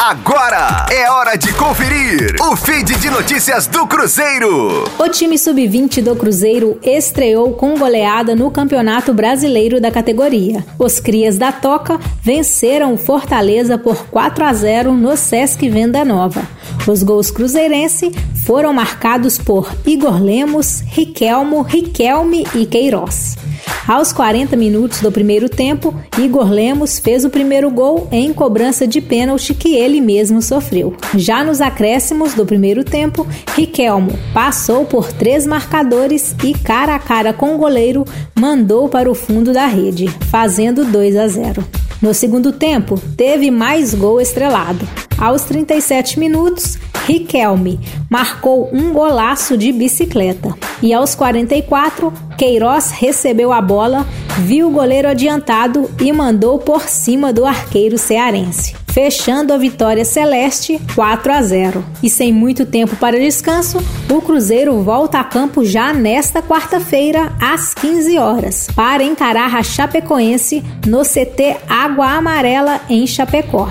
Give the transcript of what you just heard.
Agora é hora de conferir o feed de notícias do Cruzeiro. O time sub-20 do Cruzeiro estreou com goleada no Campeonato Brasileiro da categoria. Os crias da Toca venceram o Fortaleza por 4 a 0 no Sesc Venda Nova. Os gols cruzeirense foram marcados por Igor Lemos, Riquelmo, Riquelme e Queiroz. Aos 40 minutos do primeiro tempo, Igor Lemos fez o primeiro gol em cobrança de pênalti que ele mesmo sofreu. Já nos acréscimos do primeiro tempo, Riquelmo passou por três marcadores e, cara a cara com o goleiro, mandou para o fundo da rede, fazendo 2 a 0. No segundo tempo, teve mais gol estrelado. Aos 37 minutos, Riquelme marcou um golaço de bicicleta. E aos 44, Queiroz recebeu a bola, viu o goleiro adiantado e mandou por cima do arqueiro cearense, fechando a vitória celeste 4 a 0. E sem muito tempo para descanso, o Cruzeiro volta a campo já nesta quarta-feira às 15 horas para encarar a Chapecoense no CT Água Amarela em Chapecó.